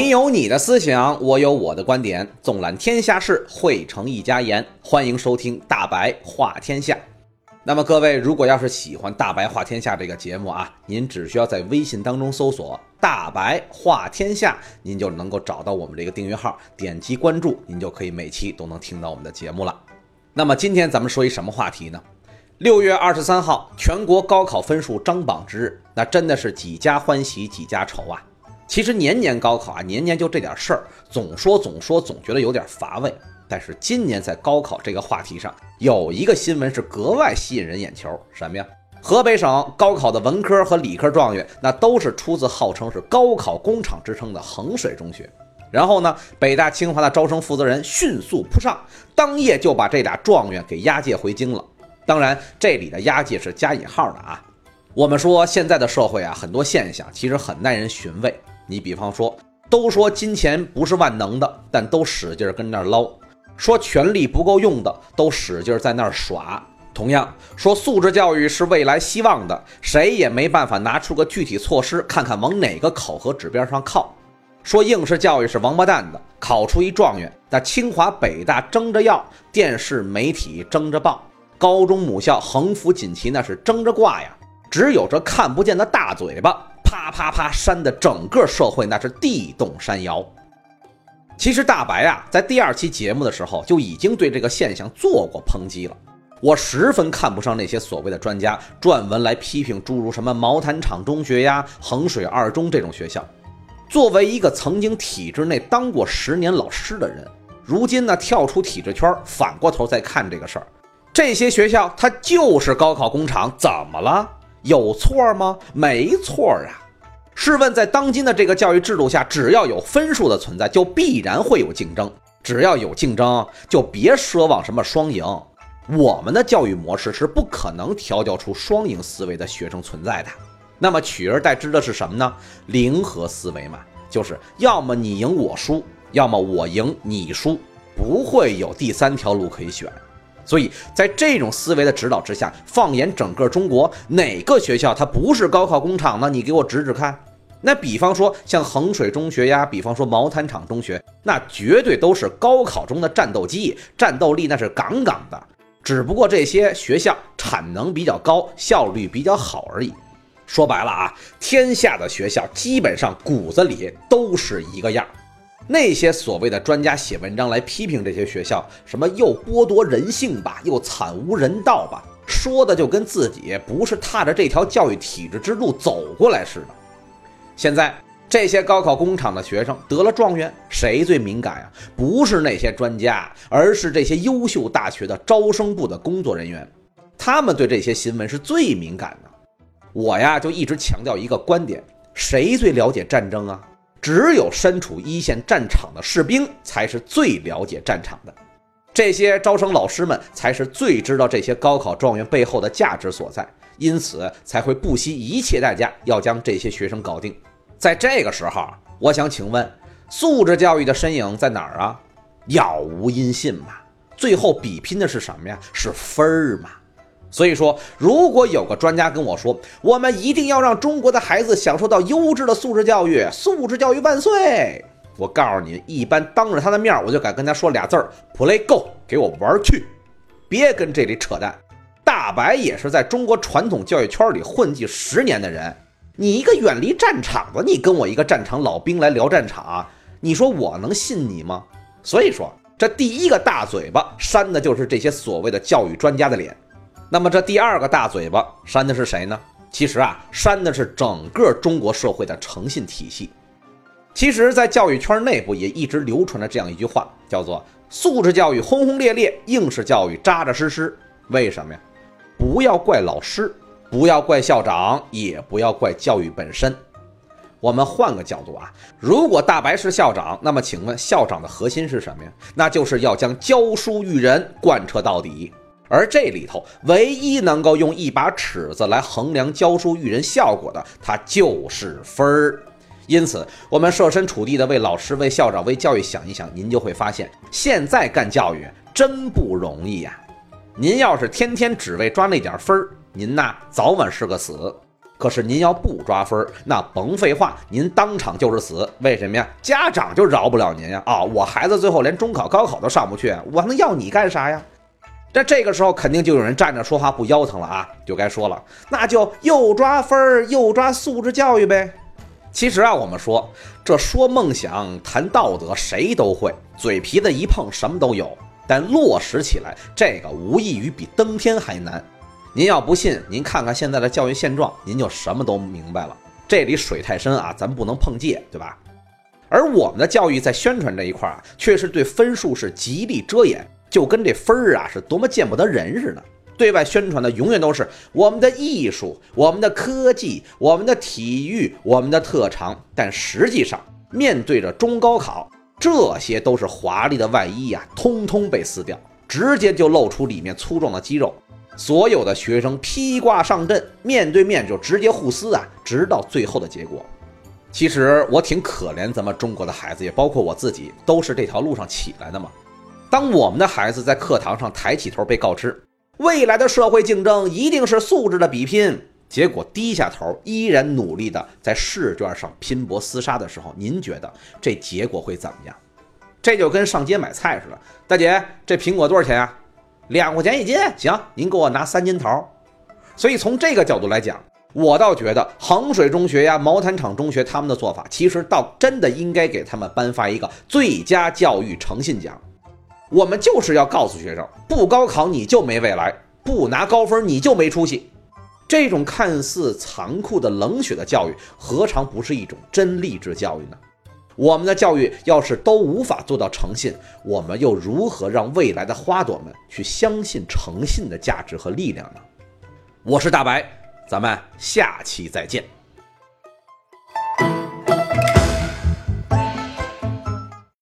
你有你的思想，我有我的观点，纵览天下事，汇成一家言。欢迎收听大白话天下。那么各位，如果要是喜欢大白话天下这个节目啊，您只需要在微信当中搜索“大白话天下”，您就能够找到我们这个订阅号，点击关注，您就可以每期都能听到我们的节目了。那么今天咱们说一什么话题呢？六月二十三号，全国高考分数张榜之日，那真的是几家欢喜几家愁啊。其实年年高考啊，年年就这点事儿，总说总说，总觉得有点乏味。但是今年在高考这个话题上，有一个新闻是格外吸引人眼球，什么呀？河北省高考的文科和理科状元，那都是出自号称是高考工厂之称的衡水中学。然后呢，北大清华的招生负责人迅速扑上，当夜就把这俩状元给押解回京了。当然，这里的押解是加引号的啊。我们说现在的社会啊，很多现象其实很耐人寻味。你比方说，都说金钱不是万能的，但都使劲跟那儿捞；说权力不够用的，都使劲在那儿耍。同样说素质教育是未来希望的，谁也没办法拿出个具体措施，看看往哪个考核指标上靠。说应试教育是王八蛋的，考出一状元，那清华北大争着要，电视媒体争着报，高中母校横幅锦旗那是争着挂呀，只有这看不见的大嘴巴。啪啪啪扇的整个社会那是地动山摇。其实大白啊，在第二期节目的时候就已经对这个现象做过抨击了。我十分看不上那些所谓的专家撰文来批评诸如什么毛坦厂中学呀、衡水二中这种学校。作为一个曾经体制内当过十年老师的人，如今呢跳出体制圈，反过头再看这个事儿，这些学校它就是高考工厂，怎么了？有错吗？没错啊！试问，在当今的这个教育制度下，只要有分数的存在，就必然会有竞争。只要有竞争，就别奢望什么双赢。我们的教育模式是不可能调教出双赢思维的学生存在的。那么取而代之的是什么呢？零和思维嘛，就是要么你赢我输，要么我赢你输，不会有第三条路可以选。所以在这种思维的指导之下，放眼整个中国，哪个学校它不是高考工厂呢？你给我指指看。那比方说像衡水中学呀，比方说毛坦厂中学，那绝对都是高考中的战斗机，战斗力那是杠杠的。只不过这些学校产能比较高，效率比较好而已。说白了啊，天下的学校基本上骨子里都是一个样。那些所谓的专家写文章来批评这些学校，什么又剥夺人性吧，又惨无人道吧，说的就跟自己不是踏着这条教育体制之路走过来似的。现在这些高考工厂的学生得了状元，谁最敏感呀？不是那些专家，而是这些优秀大学的招生部的工作人员，他们对这些新闻是最敏感的。我呀，就一直强调一个观点：谁最了解战争啊？只有身处一线战场的士兵才是最了解战场的，这些招生老师们才是最知道这些高考状元背后的价值所在，因此才会不惜一切代价要将这些学生搞定。在这个时候，我想请问，素质教育的身影在哪儿啊？杳无音信嘛。最后比拼的是什么呀？是分儿嘛。所以说，如果有个专家跟我说，我们一定要让中国的孩子享受到优质的素质教育，素质教育万岁！我告诉你，一般当着他的面，我就敢跟他说俩字儿：play go，给我玩去！别跟这里扯淡。大白也是在中国传统教育圈里混迹十年的人，你一个远离战场的，你跟我一个战场老兵来聊战场，你说我能信你吗？所以说，这第一个大嘴巴扇的就是这些所谓的教育专家的脸。那么这第二个大嘴巴扇的是谁呢？其实啊，扇的是整个中国社会的诚信体系。其实，在教育圈内部也一直流传着这样一句话，叫做“素质教育轰轰烈烈，应试教育扎扎实实”。为什么呀？不要怪老师，不要怪校长，也不要怪教育本身。我们换个角度啊，如果大白是校长，那么请问校长的核心是什么呀？那就是要将教书育人贯彻到底。而这里头唯一能够用一把尺子来衡量教书育人效果的，它就是分儿。因此，我们设身处地的为老师、为校长、为教育想一想，您就会发现，现在干教育真不容易呀。您要是天天只为抓那点分儿，您呐早晚是个死。可是您要不抓分儿，那甭废话，您当场就是死。为什么呀？家长就饶不了您呀！啊，我孩子最后连中考、高考都上不去，我能要你干啥呀？那这个时候，肯定就有人站着说话不腰疼了啊！就该说了，那就又抓分儿又抓素质教育呗。其实啊，我们说这说梦想、谈道德，谁都会，嘴皮子一碰，什么都有。但落实起来，这个无异于比登天还难。您要不信，您看看现在的教育现状，您就什么都明白了。这里水太深啊，咱不能碰界，对吧？而我们的教育在宣传这一块啊，却是对分数是极力遮掩，就跟这分儿啊是多么见不得人似的。对外宣传的永远都是我们的艺术、我们的科技、我们的体育、我们的特长，但实际上面对着中高考，这些都是华丽的外衣呀，通通被撕掉，直接就露出里面粗壮的肌肉。所有的学生披挂上阵，面对面就直接互撕啊，直到最后的结果。其实我挺可怜咱们中国的孩子，也包括我自己，都是这条路上起来的嘛。当我们的孩子在课堂上抬起头被告知未来的社会竞争一定是素质的比拼，结果低下头依然努力的在试卷上拼搏厮杀的时候，您觉得这结果会怎么样？这就跟上街买菜似的，大姐，这苹果多少钱啊？两块钱一斤，行，您给我拿三斤桃。所以从这个角度来讲，我倒觉得衡水中学呀、毛坦厂中学他们的做法，其实倒真的应该给他们颁发一个最佳教育诚信奖。我们就是要告诉学生，不高考你就没未来，不拿高分你就没出息。这种看似残酷的冷血的教育，何尝不是一种真励志教育呢？我们的教育要是都无法做到诚信，我们又如何让未来的花朵们去相信诚信的价值和力量呢？我是大白，咱们下期再见。